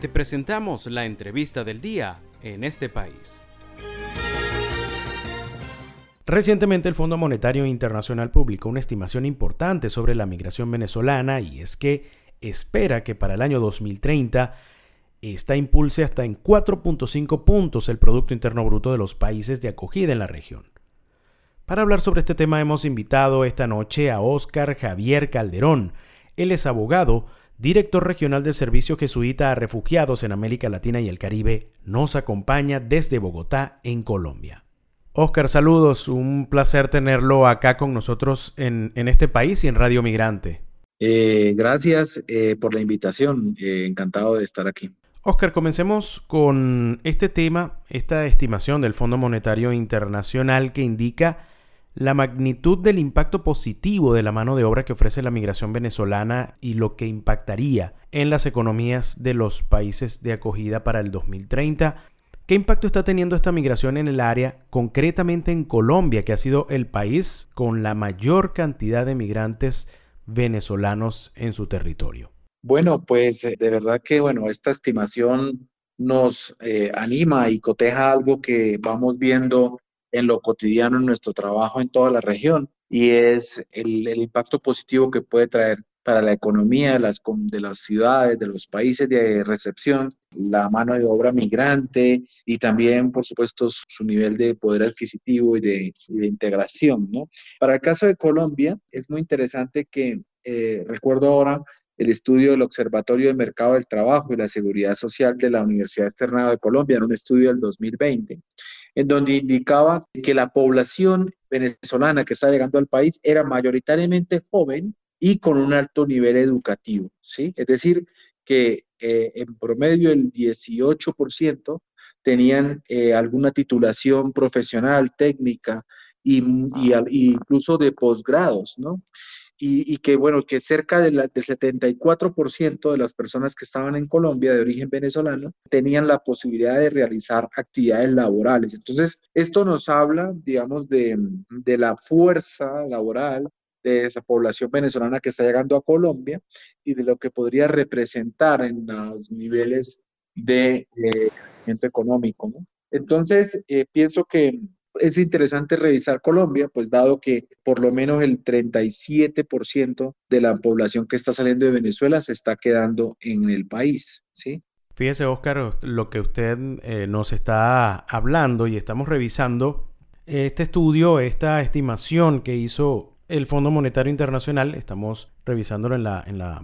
Te presentamos la entrevista del día en este país. Recientemente el Fondo Monetario Internacional publicó una estimación importante sobre la migración venezolana y es que espera que para el año 2030 esta impulse hasta en 4.5 puntos el Producto Interno Bruto de los países de acogida en la región. Para hablar sobre este tema hemos invitado esta noche a Óscar Javier Calderón. Él es abogado, director regional del Servicio Jesuita a Refugiados en América Latina y el Caribe. Nos acompaña desde Bogotá, en Colombia. Óscar, saludos. Un placer tenerlo acá con nosotros en, este país y en Radio Migrante. Eh, gracias eh, por la invitación. Eh, encantado de estar aquí. Oscar, comencemos con este tema, esta estimación del Fondo Monetario Internacional que indica la magnitud del impacto positivo de la mano de obra que ofrece la migración venezolana y lo que impactaría en las economías de los países de acogida para el 2030. ¿Qué impacto está teniendo esta migración en el área, concretamente en Colombia, que ha sido el país con la mayor cantidad de migrantes venezolanos en su territorio? Bueno, pues eh, de verdad que, bueno, esta estimación nos eh, anima y coteja algo que vamos viendo en lo cotidiano en nuestro trabajo en toda la región y es el, impacto positivo que puede traer para la economía de las, de las ciudades, de los países de recepción, la mano de obra migrante y también, por supuesto, su nivel de poder adquisitivo y de, integración. ¿no? Para el caso de Colombia, es muy interesante que, eh, recuerdo ahora, el estudio del Observatorio de Mercado del Trabajo y la Seguridad Social de la Universidad Externada de Colombia, en un estudio del 2020, en donde indicaba que la población venezolana que está llegando al país era mayoritariamente joven y con un alto nivel educativo, ¿sí? Es decir, que eh, en promedio el 18% tenían eh, alguna titulación profesional, técnica, y, y, incluso de posgrados, ¿no? Y, que, bueno, que cerca del 74% de las personas que estaban en Colombia de origen venezolano tenían la posibilidad de realizar actividades laborales. Entonces, esto nos habla, digamos, de, de la fuerza laboral de esa población venezolana que está llegando a Colombia y de lo que podría representar en los niveles de eh, económico. ¿no? Entonces, eh, pienso que es interesante revisar Colombia, pues dado que por lo menos el 37% de la población que está saliendo de Venezuela se está quedando en el país, ¿sí? Fíjese, Oscar, lo que usted eh, nos está hablando y estamos revisando este estudio, esta estimación que hizo el Fondo Monetario Internacional, estamos revisándolo en la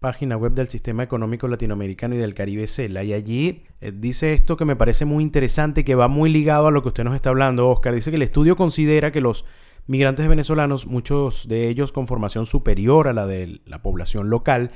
página web del Sistema Económico Latinoamericano y del Caribe CELA. Y allí eh, dice esto que me parece muy interesante, que va muy ligado a lo que usted nos está hablando, Oscar. Dice que el estudio considera que los migrantes venezolanos, muchos de ellos con formación superior a la de la población local,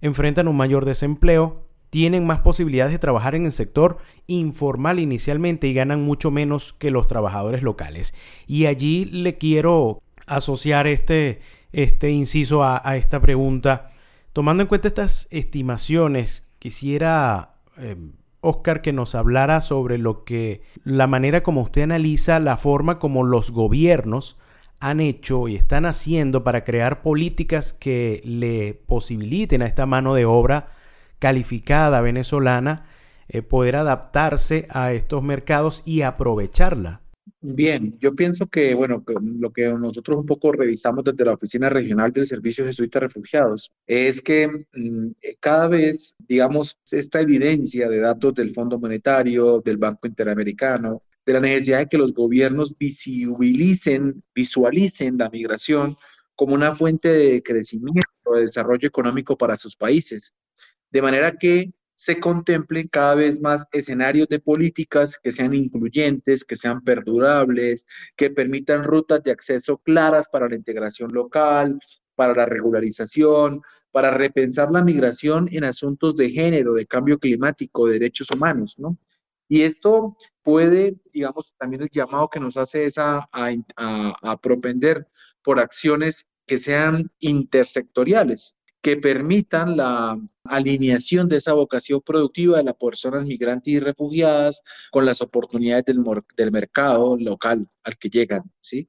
enfrentan un mayor desempleo, tienen más posibilidades de trabajar en el sector informal inicialmente y ganan mucho menos que los trabajadores locales. Y allí le quiero asociar este, este inciso a, a esta pregunta Tomando en cuenta estas estimaciones, quisiera, Oscar, em, que nos hablara sobre lo que, la manera como usted analiza la forma como los gobiernos han hecho y están haciendo para crear políticas que le posibiliten a esta mano de obra calificada venezolana eh, poder adaptarse a estos mercados y aprovecharla. Bien, yo pienso que, bueno, lo que nosotros un poco revisamos desde la Oficina Regional del Servicio Jesuita Refugiados es que mm, eh, cada vez, digamos, esta evidencia de datos del Fondo Monetario, del Banco Interamericano, de la necesidad de que los gobiernos visibilicen, visualicen la migración como una fuente de crecimiento, de desarrollo económico para sus países. De manera que se contemplen cada vez más escenarios de políticas que sean incluyentes, que sean perdurables, que permitan rutas de acceso claras para la integración local, para la regularización, para repensar la migración en asuntos de género, de cambio climático, de derechos humanos, ¿no? Y esto puede, digamos, también el llamado que nos hace es a, propender por acciones que sean intersectoriales, que permitan la alineación de esa vocación productiva de las personas migrantes y refugiadas con las oportunidades del, del mercado local al que llegan, ¿sí?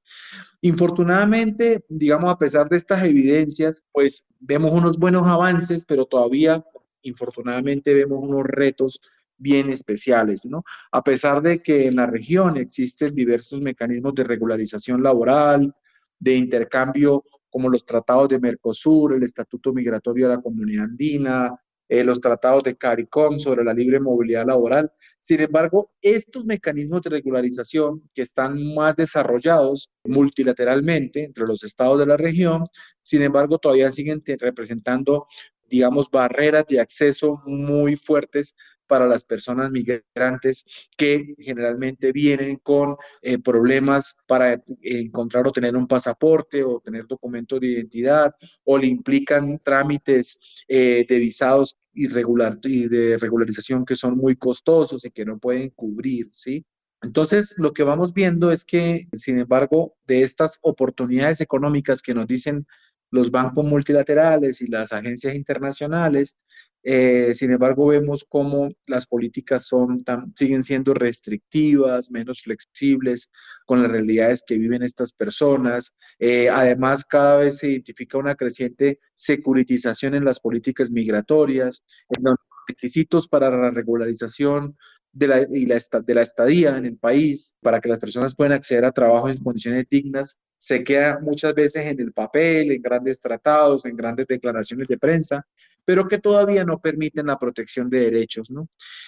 Infortunadamente, digamos, a pesar de estas evidencias, pues vemos unos buenos avances, pero todavía infortunadamente vemos unos retos bien especiales, ¿no? A pesar de que en la región existen diversos mecanismos de regularización laboral, de intercambio como los tratados de Mercosur, el Estatuto Migratorio de la Comunidad Andina, eh, los tratados de CARICOM sobre la libre movilidad laboral. Sin embargo, estos mecanismos de regularización que están más desarrollados multilateralmente entre los estados de la región, sin embargo, todavía siguen representando digamos, barreras de acceso muy fuertes para las personas migrantes que generalmente vienen con eh, problemas para encontrar o tener un pasaporte o tener documentos de identidad o le implican trámites eh, de visados irregular, y de regularización que son muy costosos y que no pueden cubrir, ¿sí? Entonces, lo que vamos viendo es que, sin embargo, de estas oportunidades económicas que nos dicen los bancos multilaterales y las agencias internacionales. Eh, sin embargo, vemos cómo las políticas son siguen siendo restrictivas, menos flexibles con las realidades que viven estas personas. Eh, además, cada vez se identifica una creciente securitización en las políticas migratorias, en los requisitos para la regularización de la, y la, de la estadía en el país, para que las personas puedan acceder a trabajo en condiciones dignas, se queda muchas veces en el papel, en grandes tratados, en grandes declaraciones de prensa, pero que todavía no permiten la protección de derechos, ¿no?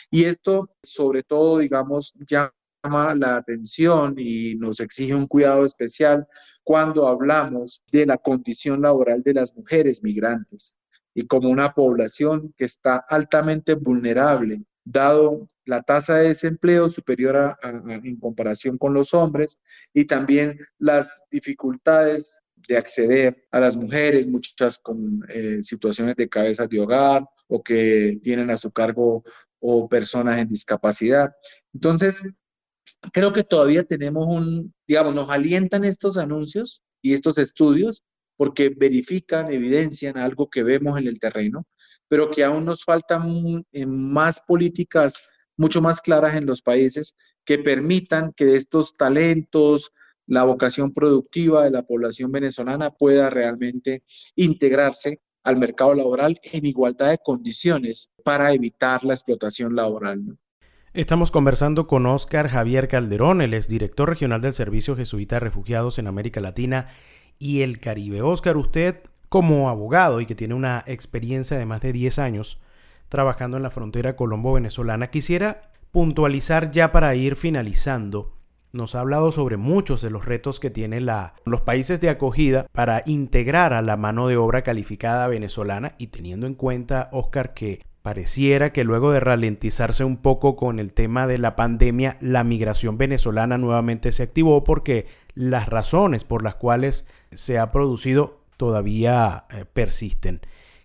Y esto, sobre todo, digamos, llama la atención y nos exige un cuidado especial cuando hablamos de la condición laboral de las mujeres migrantes y como una población que está altamente vulnerable dado la tasa de desempleo superior a, en comparación con los hombres y también las dificultades de acceder a las mujeres, muchas con eh, situaciones de cabezas de hogar o que tienen a su cargo o personas en discapacidad. Entonces, creo que todavía tenemos un, digamos, nos alientan estos anuncios y estos estudios porque verifican, evidencian algo que vemos en el terreno, pero que aún nos faltan eh, más políticas mucho más claras en los países que permitan que estos talentos, la vocación productiva de la población venezolana pueda realmente integrarse al mercado laboral en igualdad de condiciones para evitar la explotación laboral. Estamos conversando con Óscar Javier Calderón, el es director regional del Servicio Jesuita de Refugiados en América Latina y el Caribe. Óscar, usted como abogado y que tiene una experiencia de más de 10 años trabajando en la frontera colombo-venezolana, quisiera puntualizar ya para ir finalizando. Nos ha hablado sobre muchos de los retos que tienen los países de acogida para integrar a la mano de obra calificada venezolana y teniendo en cuenta, Oscar, que pareciera que luego de ralentizarse un poco con el tema de la pandemia, la migración venezolana nuevamente se activó porque las razones por las cuales se ha producido todavía eh, persisten.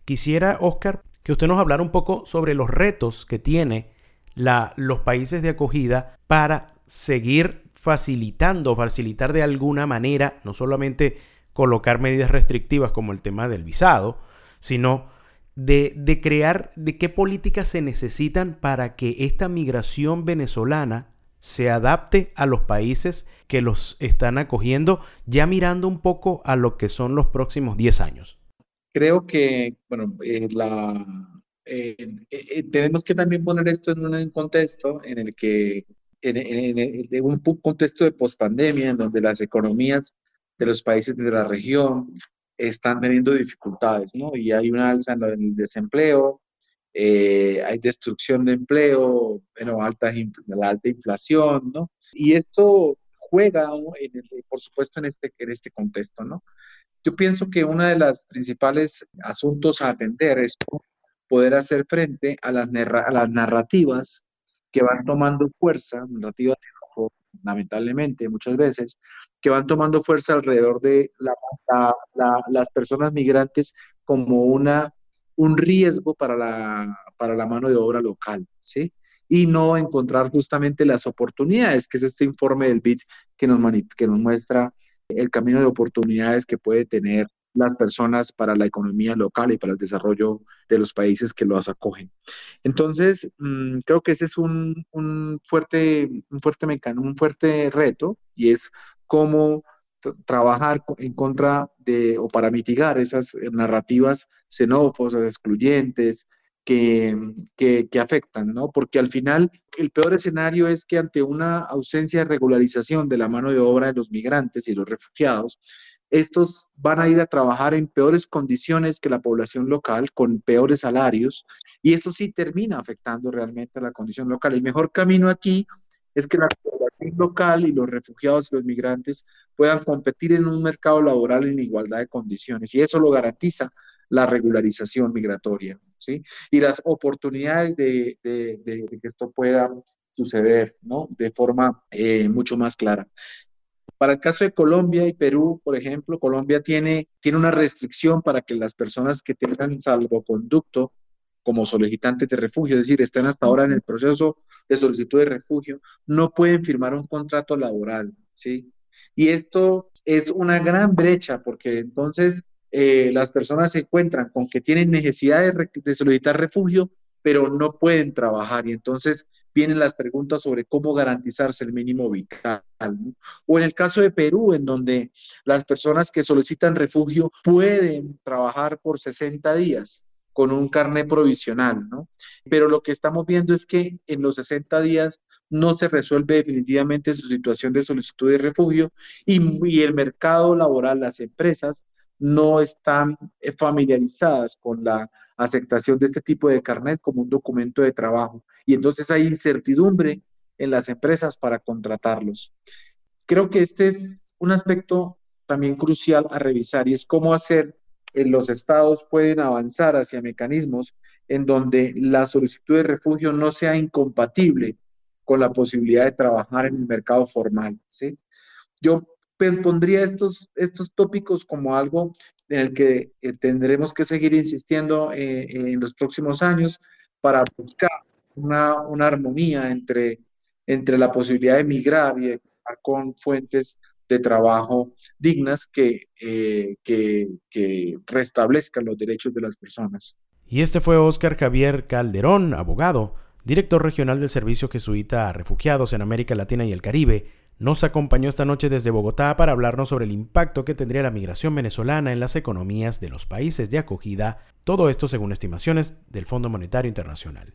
Quisiera, Oscar, que usted nos hablara un poco sobre los retos que tiene los países de acogida para seguir facilitando, facilitar de alguna manera, no solamente colocar medidas restrictivas como el tema del visado, sino de, de, crear, de qué políticas se necesitan para que esta migración venezolana se adapte a los países que los están acogiendo, ya mirando un poco a lo que son los próximos 10 años? Creo que, bueno, eh, la, eh, eh, tenemos que también poner esto en un contexto en el que, en, un contexto de pospandemia, en donde las economías de los países de la región están teniendo dificultades, ¿no? Y hay una alza en el desempleo, eh, hay destrucción de empleo, bueno, alta, la alta inflación, ¿no? Y esto juega, por supuesto, en este, en este contexto, ¿no? Yo pienso que uno de los principales asuntos a atender es poder hacer frente a las, a las narrativas que van tomando fuerza, narrativas lamentablemente muchas veces, que van tomando fuerza alrededor de las personas migrantes como una un riesgo para la, para la mano de obra local, ¿sí? Y no encontrar justamente las oportunidades, que es este informe del BID que nos, que nos muestra el camino de oportunidades que puede tener las personas para la economía local y para el desarrollo de los países que los acogen. Entonces, mm, creo que ese es un, un fuerte, un fuerte mecanismo, un fuerte reto y es cómo trabajar en contra de o para mitigar esas eh, narrativas xenófobas, excluyentes, que, que, afectan, ¿no? Porque al final el peor escenario es que ante una ausencia de regularización de la mano de obra de los migrantes y los refugiados, estos van a ir a trabajar en peores condiciones que la población local, con peores salarios, y esto sí termina afectando realmente a la condición local. El mejor camino aquí es que la población local y los refugiados y los migrantes puedan competir en un mercado laboral en igualdad de condiciones, y eso lo garantiza la regularización migratoria, ¿sí? Y las oportunidades de, que esto pueda suceder, ¿no? De forma eh, mucho más clara. Para el caso de Colombia y Perú, por ejemplo, Colombia tiene, tiene una restricción para que las personas que tengan salvoconducto como solicitantes de refugio, es decir, están hasta ahora en el proceso de solicitud de refugio, no pueden firmar un contrato laboral, ¿sí? Y esto es una gran brecha porque entonces eh, las personas se encuentran con que tienen necesidad de, solicitar refugio, pero no pueden trabajar y entonces vienen las preguntas sobre cómo garantizarse el mínimo vital. O en el caso de Perú, en donde las personas que solicitan refugio pueden trabajar por 60 días con un carnet provisional, ¿no? Pero lo que estamos viendo es que en los 60 días no se resuelve definitivamente su situación de solicitud de refugio y, el mercado laboral, las empresas, no están eh, familiarizadas con la aceptación de este tipo de carnet como un documento de trabajo. Y entonces hay incertidumbre en las empresas para contratarlos. Creo que este es un aspecto también crucial a revisar y es cómo hacer los estados pueden avanzar hacia mecanismos en donde la solicitud de refugio no sea incompatible con la posibilidad de trabajar en el mercado formal. ¿sí? Yo pondría estos, estos tópicos como algo en el que eh, tendremos que seguir insistiendo eh, en los próximos años para buscar una, una, armonía entre, entre la posibilidad de migrar y de con fuentes de trabajo dignas que, eh, que, que restablezcan los derechos de las personas. Y este fue Óscar Javier Calderón, abogado, director regional del Servicio Jesuita a Refugiados en América Latina y el Caribe, nos acompañó esta noche desde Bogotá para hablarnos sobre el impacto que tendría la migración venezolana en las economías de los países de acogida, todo esto según estimaciones del Fondo Monetario Internacional.